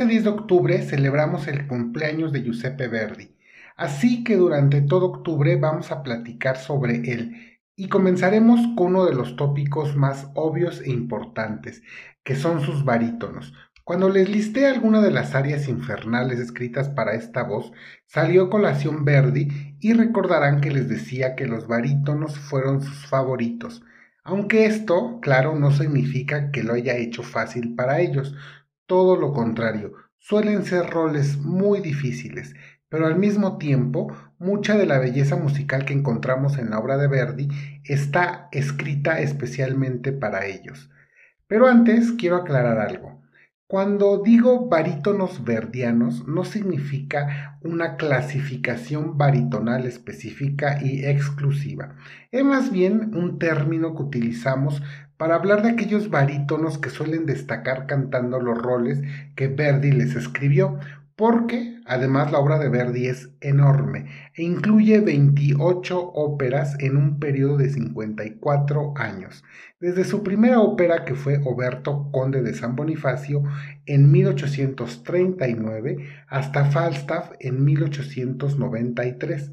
este 10 de octubre celebramos el cumpleaños de Giuseppe Verdi, así que durante todo octubre vamos a platicar sobre él y comenzaremos con uno de los tópicos más obvios e importantes, que son sus barítonos. Cuando les listé alguna de las áreas infernales escritas para esta voz, salió colación Verdi y recordarán que les decía que los barítonos fueron sus favoritos. Aunque esto, claro, no significa que lo haya hecho fácil para ellos, todo lo contrario, suelen ser roles muy difíciles, pero al mismo tiempo, mucha de la belleza musical que encontramos en la obra de Verdi está escrita especialmente para ellos. Pero antes quiero aclarar algo. Cuando digo barítonos verdianos, no significa una clasificación baritonal específica y exclusiva. Es más bien un término que utilizamos para hablar de aquellos barítonos que suelen destacar cantando los roles que Verdi les escribió, porque además la obra de Verdi es enorme e incluye 28 óperas en un periodo de 54 años, desde su primera ópera que fue Oberto Conde de San Bonifacio en 1839 hasta Falstaff en 1893.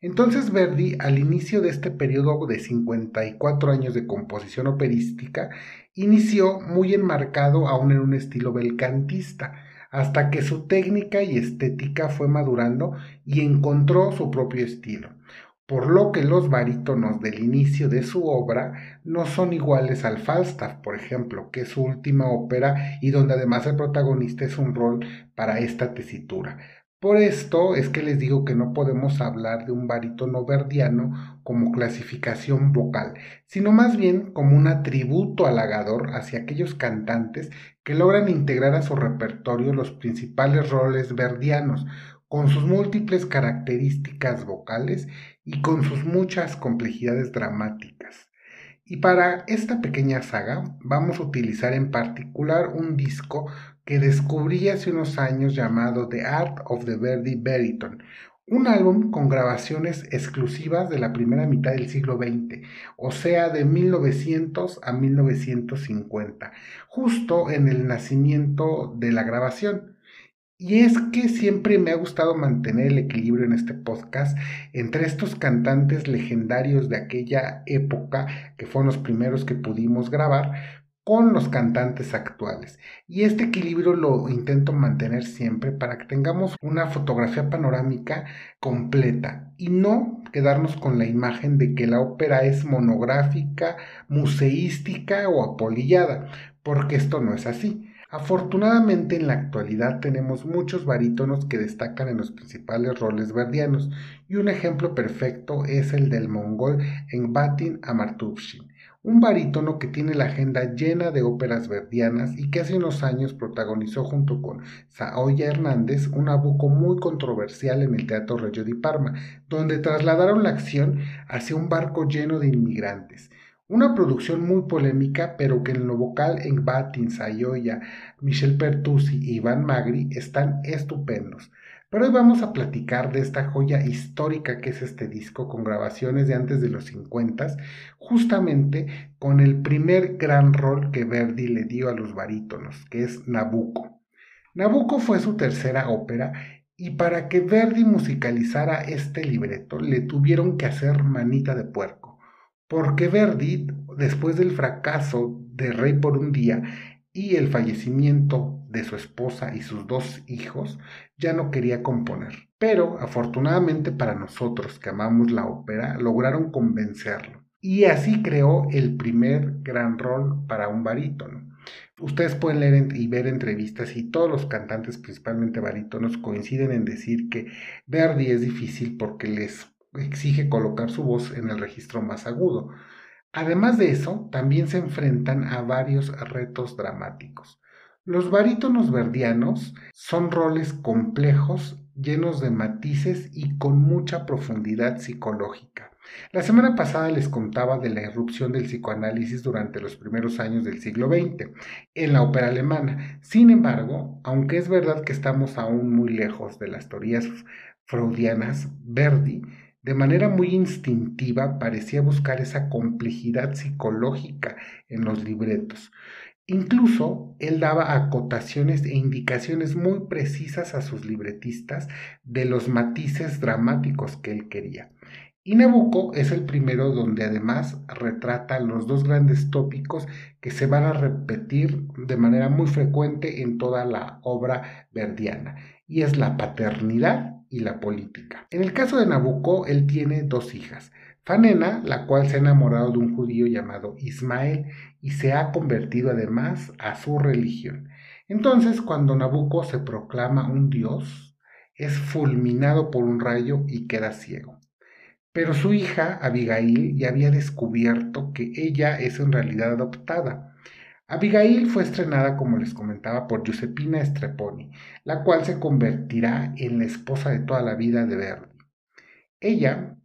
Entonces Verdi, al inicio de este periodo de 54 años de composición operística, inició muy enmarcado aún en un estilo belcantista, hasta que su técnica y estética fue madurando y encontró su propio estilo, por lo que los barítonos del inicio de su obra no son iguales al Falstaff, por ejemplo, que es su última ópera y donde además el protagonista es un rol para esta tesitura. Por esto es que les digo que no podemos hablar de un barítono verdiano como clasificación vocal, sino más bien como un atributo halagador hacia aquellos cantantes que logran integrar a su repertorio los principales roles verdianos, con sus múltiples características vocales y con sus muchas complejidades dramáticas. Y para esta pequeña saga vamos a utilizar en particular un disco que descubrí hace unos años llamado The Art of the Verdi Baritone, un álbum con grabaciones exclusivas de la primera mitad del siglo XX, o sea, de 1900 a 1950, justo en el nacimiento de la grabación. Y es que siempre me ha gustado mantener el equilibrio en este podcast entre estos cantantes legendarios de aquella época, que fueron los primeros que pudimos grabar, con los cantantes actuales. Y este equilibrio lo intento mantener siempre para que tengamos una fotografía panorámica completa y no quedarnos con la imagen de que la ópera es monográfica, museística o apolillada, porque esto no es así. Afortunadamente en la actualidad tenemos muchos barítonos que destacan en los principales roles verdianos y un ejemplo perfecto es el del mongol en Batin Amartuvshin un barítono que tiene la agenda llena de óperas verdianas y que hace unos años protagonizó junto con Saoya Hernández un abuco muy controversial en el Teatro Regio di Parma, donde trasladaron la acción hacia un barco lleno de inmigrantes. Una producción muy polémica, pero que en lo vocal en Batin, Sayoya, Michel Pertusi y Iván Magri están estupendos. Pero hoy vamos a platicar de esta joya histórica que es este disco con grabaciones de antes de los 50, justamente con el primer gran rol que Verdi le dio a los barítonos, que es Nabucco. Nabucco fue su tercera ópera y para que Verdi musicalizara este libreto le tuvieron que hacer manita de puerco, porque Verdi, después del fracaso de Rey por un día y el fallecimiento de su esposa y sus dos hijos, ya no quería componer. Pero afortunadamente para nosotros que amamos la ópera, lograron convencerlo. Y así creó el primer gran rol para un barítono. Ustedes pueden leer y ver entrevistas y todos los cantantes, principalmente barítonos, coinciden en decir que Verdi es difícil porque les exige colocar su voz en el registro más agudo. Además de eso, también se enfrentan a varios retos dramáticos. Los barítonos verdianos son roles complejos, llenos de matices y con mucha profundidad psicológica. La semana pasada les contaba de la irrupción del psicoanálisis durante los primeros años del siglo XX en la ópera alemana. Sin embargo, aunque es verdad que estamos aún muy lejos de las teorías freudianas, Verdi de manera muy instintiva parecía buscar esa complejidad psicológica en los libretos Incluso él daba acotaciones e indicaciones muy precisas a sus libretistas de los matices dramáticos que él quería. Y Nabucco es el primero donde además retrata los dos grandes tópicos que se van a repetir de manera muy frecuente en toda la obra verdiana, y es la paternidad y la política. En el caso de Nabucco, él tiene dos hijas, Fanena, la cual se ha enamorado de un judío llamado Ismael y se ha convertido además a su religión. Entonces, cuando Nabucco se proclama un dios, es fulminado por un rayo y queda ciego. Pero su hija, Abigail, ya había descubierto que ella es en realidad adoptada. Abigail fue estrenada, como les comentaba, por Giuseppina Streponi, la cual se convertirá en la esposa de toda la vida de Verdi. Ella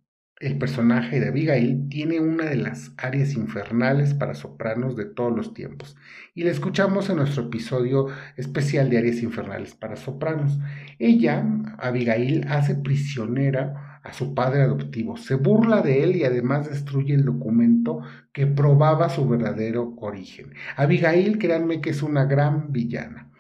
el personaje de Abigail tiene una de las áreas infernales para sopranos de todos los tiempos, y la escuchamos en nuestro episodio especial de áreas infernales para sopranos. Ella, Abigail, hace prisionera a su padre adoptivo, se burla de él y además destruye el documento que probaba su verdadero origen. Abigail, créanme que es una gran villana.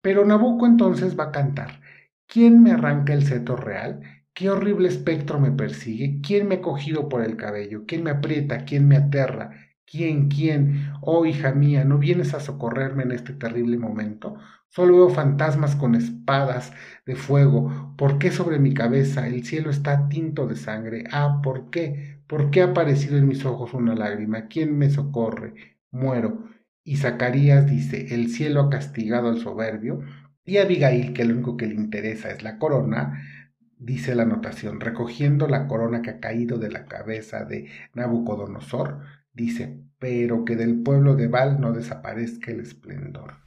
Pero Nabucco entonces va a cantar. ¿Quién me arranca el cetro real? ¿Qué horrible espectro me persigue? ¿Quién me ha cogido por el cabello? ¿Quién me aprieta? ¿Quién me aterra? ¿Quién? ¿Quién? Oh, hija mía, ¿no vienes a socorrerme en este terrible momento? Solo veo fantasmas con espadas de fuego. ¿Por qué sobre mi cabeza el cielo está tinto de sangre? Ah, ¿por qué? ¿Por qué ha aparecido en mis ojos una lágrima? ¿Quién me socorre? Muero. Y Zacarías dice, el cielo ha castigado al soberbio. Y Abigail, que lo único que le interesa es la corona, dice la anotación, recogiendo la corona que ha caído de la cabeza de Nabucodonosor, dice, pero que del pueblo de Baal no desaparezca el esplendor.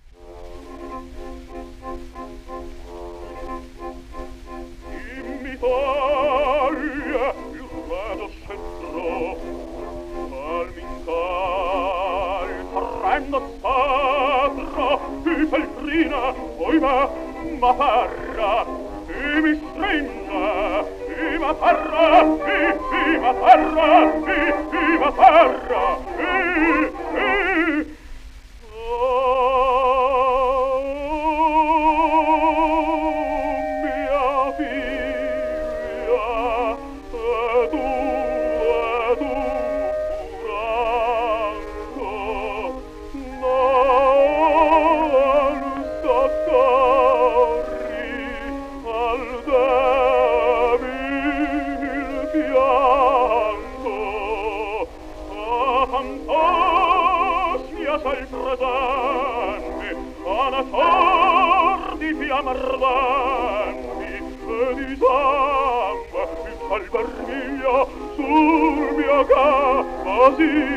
viva terra, viva terra, viva terra, viva terra,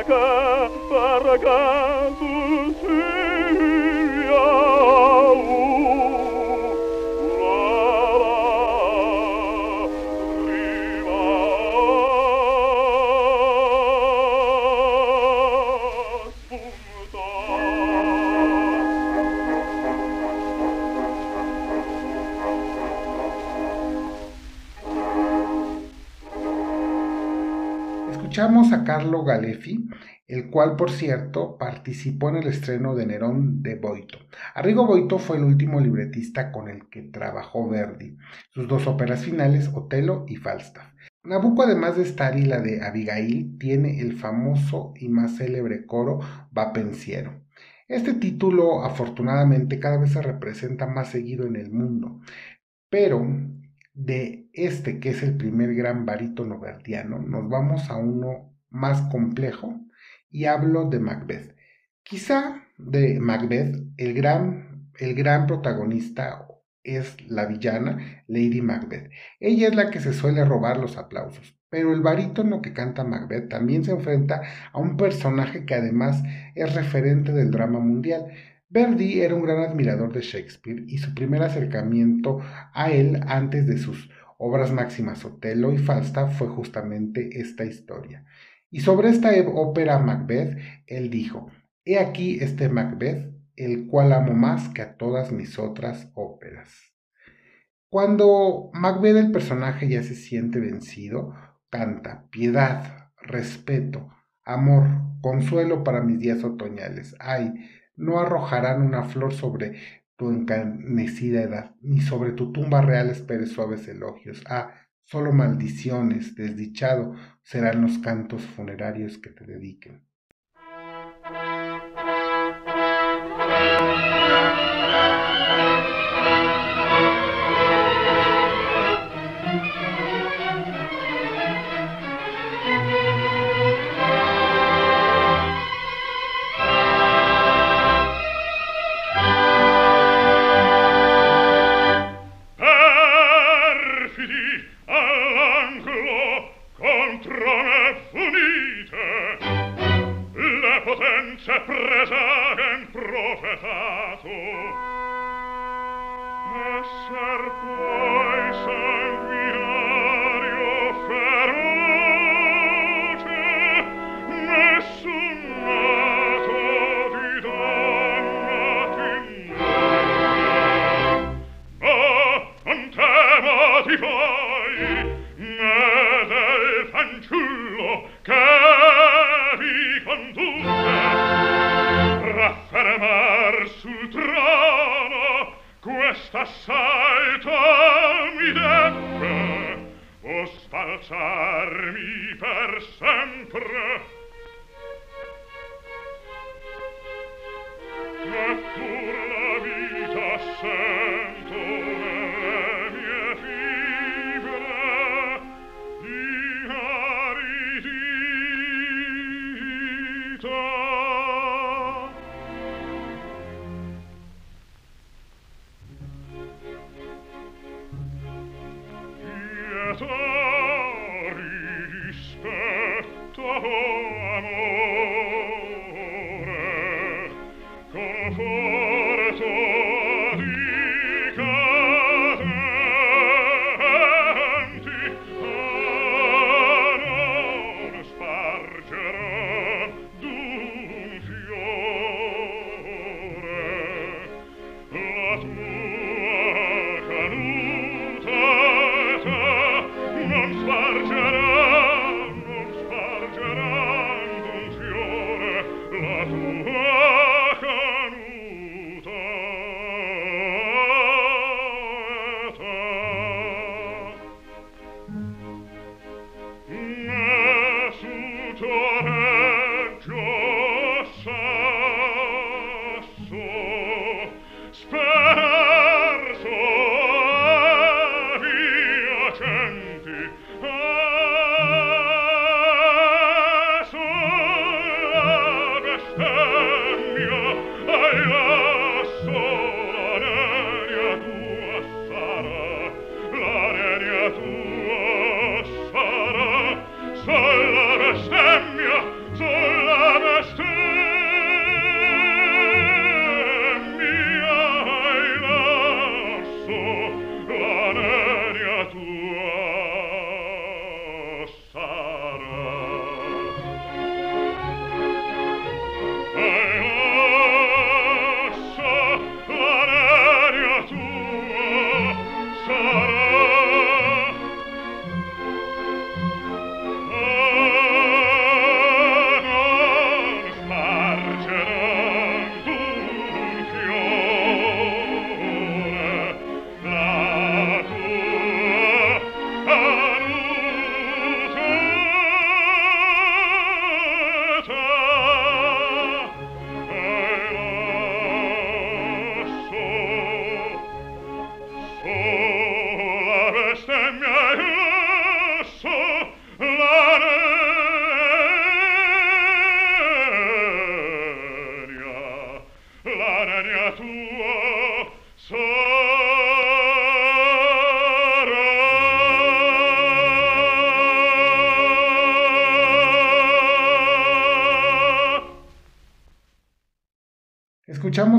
Escuchamos Galefi, el cual, por cierto, participó en el estreno de Nerón de Boito. Arrigo Boito fue el último libretista con el que trabajó Verdi, sus dos óperas finales, Otelo y Falstaff. Nabucco, además de estar y la de Abigail, tiene el famoso y más célebre coro Va Pensiero. Este título afortunadamente cada vez se representa más seguido en el mundo, pero de este que es el primer gran barítono verdiano nos vamos a uno más complejo y hablo de Macbeth. Quizá de Macbeth el gran, el gran protagonista es la villana Lady Macbeth. Ella es la que se suele robar los aplausos, pero el barítono que canta Macbeth también se enfrenta a un personaje que además es referente del drama mundial. Verdi era un gran admirador de Shakespeare y su primer acercamiento a él antes de sus obras máximas Otelo y Falstaff fue justamente esta historia. Y sobre esta ópera Macbeth, él dijo, He aquí este Macbeth, el cual amo más que a todas mis otras óperas. Cuando Macbeth el personaje ya se siente vencido, canta piedad, respeto, amor, consuelo para mis días otoñales. Ay, no arrojarán una flor sobre tu encanecida edad, ni sobre tu tumba real esperes suaves elogios. Ah, solo maldiciones, desdichado, serán los cantos funerarios que te dediquen. presagem profetato, esser poi peccatori dispetto amor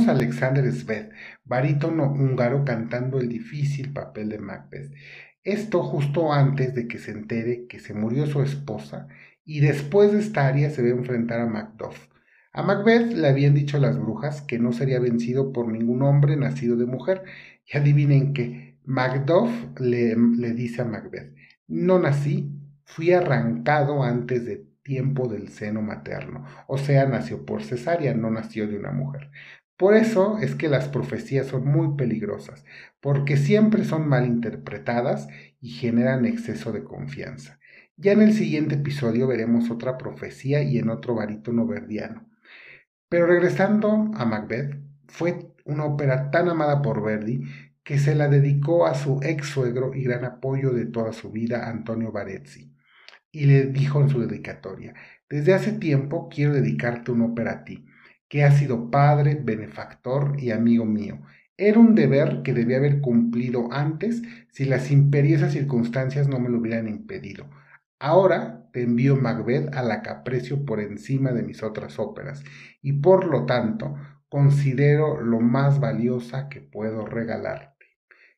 Alexander Sved, barítono húngaro, cantando el difícil papel de Macbeth. Esto justo antes de que se entere que se murió su esposa y después de esta área se ve enfrentar a Macduff. A Macbeth le habían dicho las brujas que no sería vencido por ningún hombre nacido de mujer. Y adivinen que Macduff le, le dice a Macbeth, no nací, fui arrancado antes de tiempo del seno materno, o sea, nació por cesárea, no nació de una mujer. Por eso es que las profecías son muy peligrosas, porque siempre son mal interpretadas y generan exceso de confianza. Ya en el siguiente episodio veremos otra profecía y en otro barítono verdiano. Pero regresando a Macbeth, fue una ópera tan amada por Verdi que se la dedicó a su ex suegro y gran apoyo de toda su vida, Antonio Barezzi y le dijo en su dedicatoria, desde hace tiempo quiero dedicarte una ópera a ti, que has sido padre, benefactor y amigo mío. Era un deber que debía haber cumplido antes si las imperiosas circunstancias no me lo hubieran impedido. Ahora te envío Macbeth a la que aprecio por encima de mis otras óperas y por lo tanto considero lo más valiosa que puedo regalar.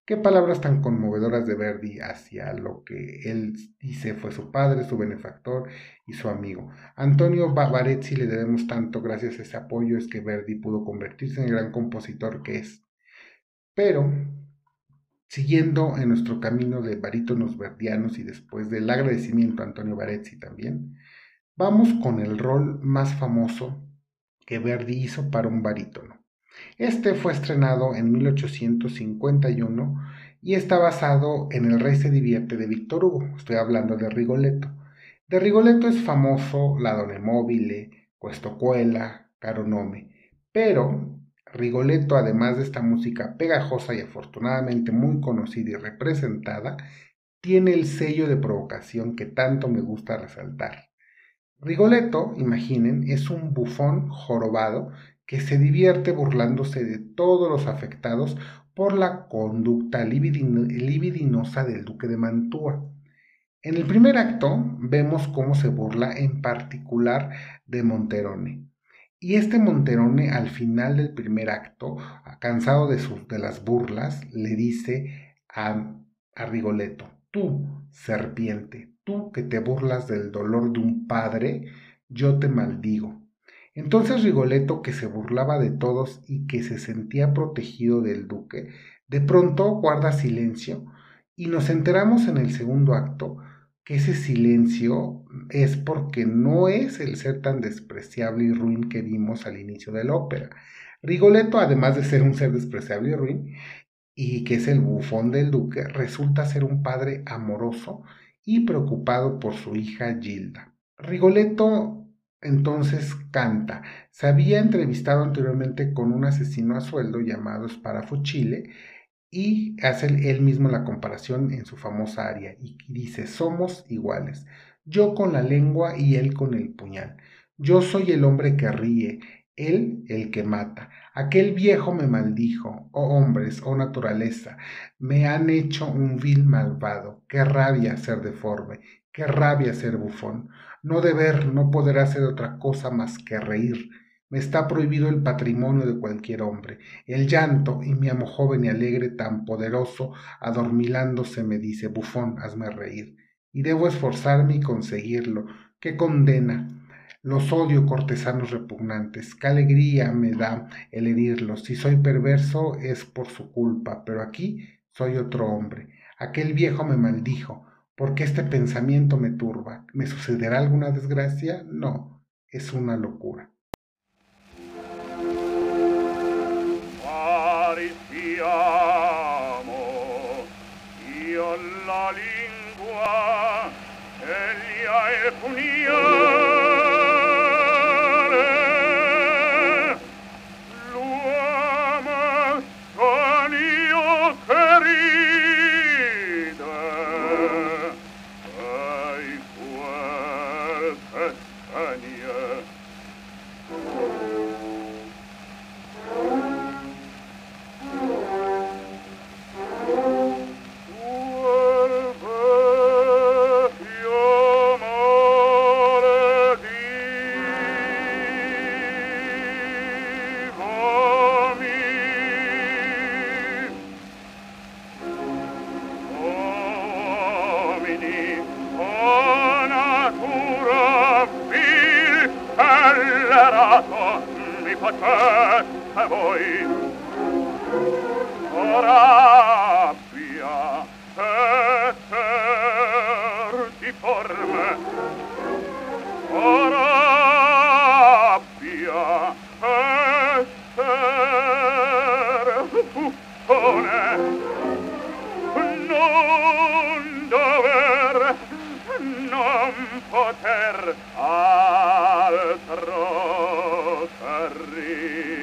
Qué palabras tan conmovedoras de Verdi hacia lo que él dice fue su padre, su benefactor y su amigo. Antonio Barezzi le debemos tanto gracias a ese apoyo es que Verdi pudo convertirse en el gran compositor que es. Pero, siguiendo en nuestro camino de barítonos verdianos y después del agradecimiento a Antonio Barezzi también, vamos con el rol más famoso que Verdi hizo para un barítono. Este fue estrenado en 1851 y está basado en El Rey se divierte de Víctor Hugo. Estoy hablando de Rigoletto. De Rigoletto es famoso La Donna Mobile, Cuestocuela, Caronome. Pero Rigoletto, además de esta música pegajosa y afortunadamente muy conocida y representada, tiene el sello de provocación que tanto me gusta resaltar. Rigoletto, imaginen, es un bufón jorobado que se divierte burlándose de todos los afectados por la conducta libidinosa del duque de Mantua. En el primer acto vemos cómo se burla en particular de Monterone. Y este Monterone al final del primer acto, cansado de, sus, de las burlas, le dice a, a Rigoletto, tú, serpiente, tú que te burlas del dolor de un padre, yo te maldigo. Entonces Rigoletto, que se burlaba de todos y que se sentía protegido del duque, de pronto guarda silencio y nos enteramos en el segundo acto que ese silencio es porque no es el ser tan despreciable y ruin que vimos al inicio de la ópera. Rigoletto, además de ser un ser despreciable y ruin, y que es el bufón del duque, resulta ser un padre amoroso y preocupado por su hija Gilda. Rigoletto entonces canta. Se había entrevistado anteriormente con un asesino a sueldo llamado Sparafucile y hace él mismo la comparación en su famosa aria y dice, somos iguales, yo con la lengua y él con el puñal. Yo soy el hombre que ríe, él el que mata. Aquel viejo me maldijo, oh hombres, oh naturaleza, me han hecho un vil malvado, qué rabia ser deforme, qué rabia ser bufón. No deber, no poder hacer otra cosa más que reír. Me está prohibido el patrimonio de cualquier hombre. El llanto, y mi amo joven y alegre, tan poderoso, adormilándose me dice, bufón, hazme reír. Y debo esforzarme y conseguirlo. ¡Qué condena! Los odio, cortesanos repugnantes. Qué alegría me da el herirlos. Si soy perverso es por su culpa, pero aquí soy otro hombre. Aquel viejo me maldijo porque este pensamiento me turba. ¿Me sucederá alguna desgracia? No, es una locura. dream.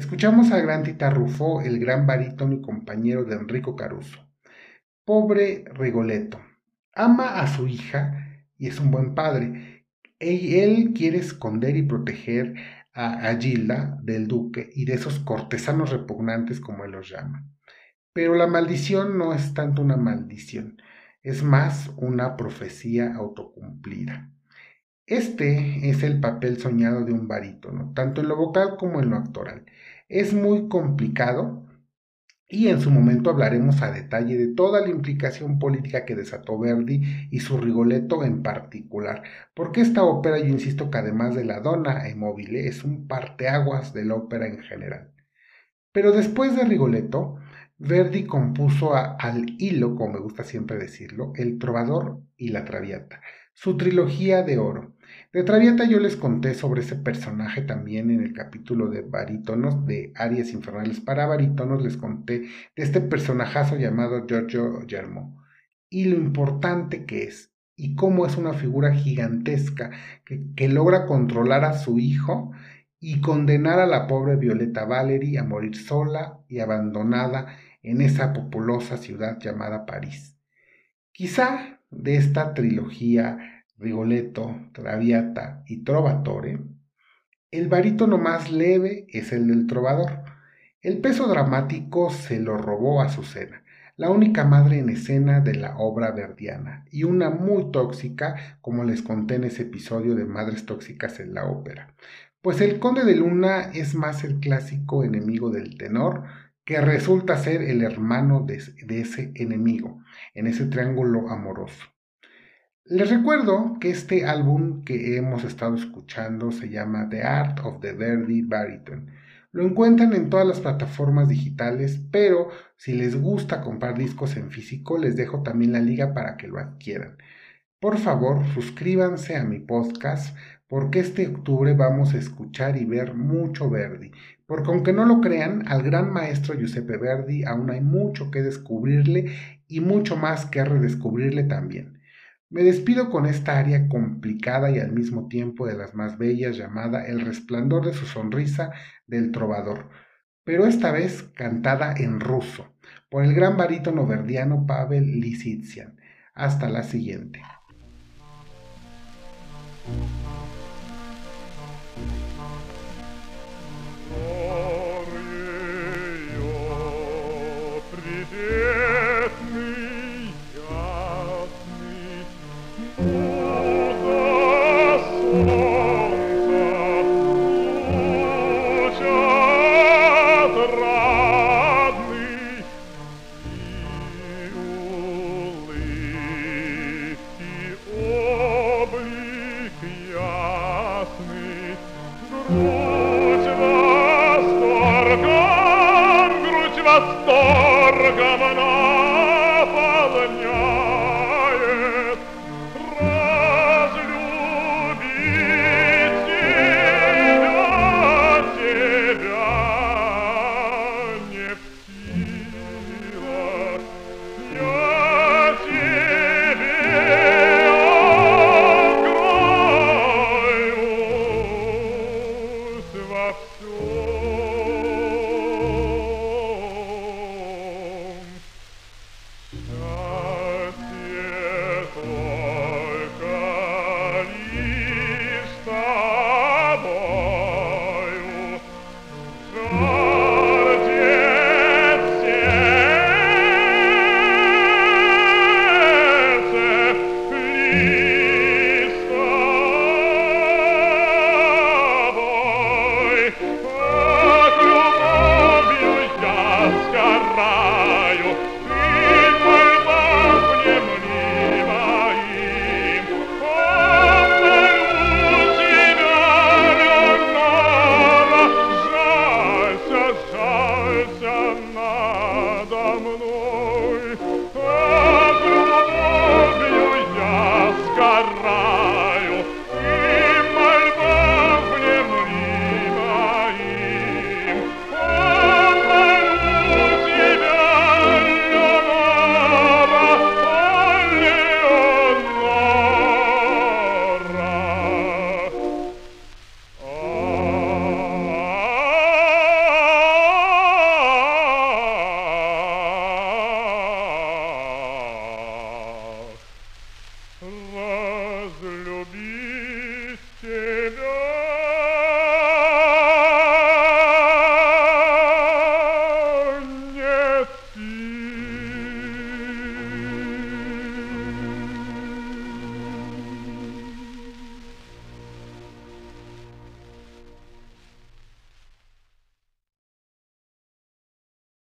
Escuchamos al gran Tita el gran barítono y compañero de Enrico Caruso. Pobre Rigoletto. Ama a su hija y es un buen padre. Él, quiere esconder y proteger a, a Gilda del duque y de esos cortesanos repugnantes como él los llama. Pero la maldición no es tanto una maldición, es más una profecía autocumplida. Este es el papel soñado de un barítono, tanto en lo vocal como en lo actoral. Es muy complicado y en su momento hablaremos a detalle de toda la implicación política que desató Verdi y su Rigoletto en particular, porque esta ópera, yo insisto que además de la Donna e Mobile, es un parteaguas de la ópera en general. Pero después de Rigoletto, Verdi compuso al hilo, como me gusta siempre decirlo, El Trovador y la Traviata, su trilogía de oro. De Traviata yo les conté sobre ese personaje también en el capítulo de barítonos, de Arias Infernales para barítonos, les conté de este personajazo llamado Giorgio Germo y lo importante que es y cómo es una figura gigantesca que, que logra controlar a su hijo y condenar a la pobre Violeta Valery a morir sola y abandonada en esa populosa ciudad llamada París. Quizá de esta trilogía Rigoletto, Traviata y Trovatore, el barítono más leve es el del trovador. El peso dramático se lo robó a Azucena. la única madre en escena de la obra verdiana, y una muy tóxica, como les conté en ese episodio de Madres Tóxicas en la ópera. Pues el conde de Luna es más el clásico enemigo del tenor, que resulta ser el hermano de, ese enemigo, en ese triángulo amoroso. Les recuerdo que este álbum que hemos estado escuchando se llama The Art of the Verdi Baritone. Lo encuentran en todas las plataformas digitales, pero si les gusta comprar discos en físico, les dejo también la liga para que lo adquieran. Por favor, suscríbanse a mi podcast porque este octubre vamos a escuchar y ver mucho Verdi. Porque aunque no lo crean, al gran maestro Giuseppe Verdi aún hay mucho que descubrirle y mucho más que redescubrirle también. Me despido con esta aria complicada y al mismo tiempo de las más bellas llamada El resplandor de su sonrisa del trovador, pero esta vez cantada en ruso por el gran barítono verdiano Pavel Lisitsian. Hasta la siguiente. Oh.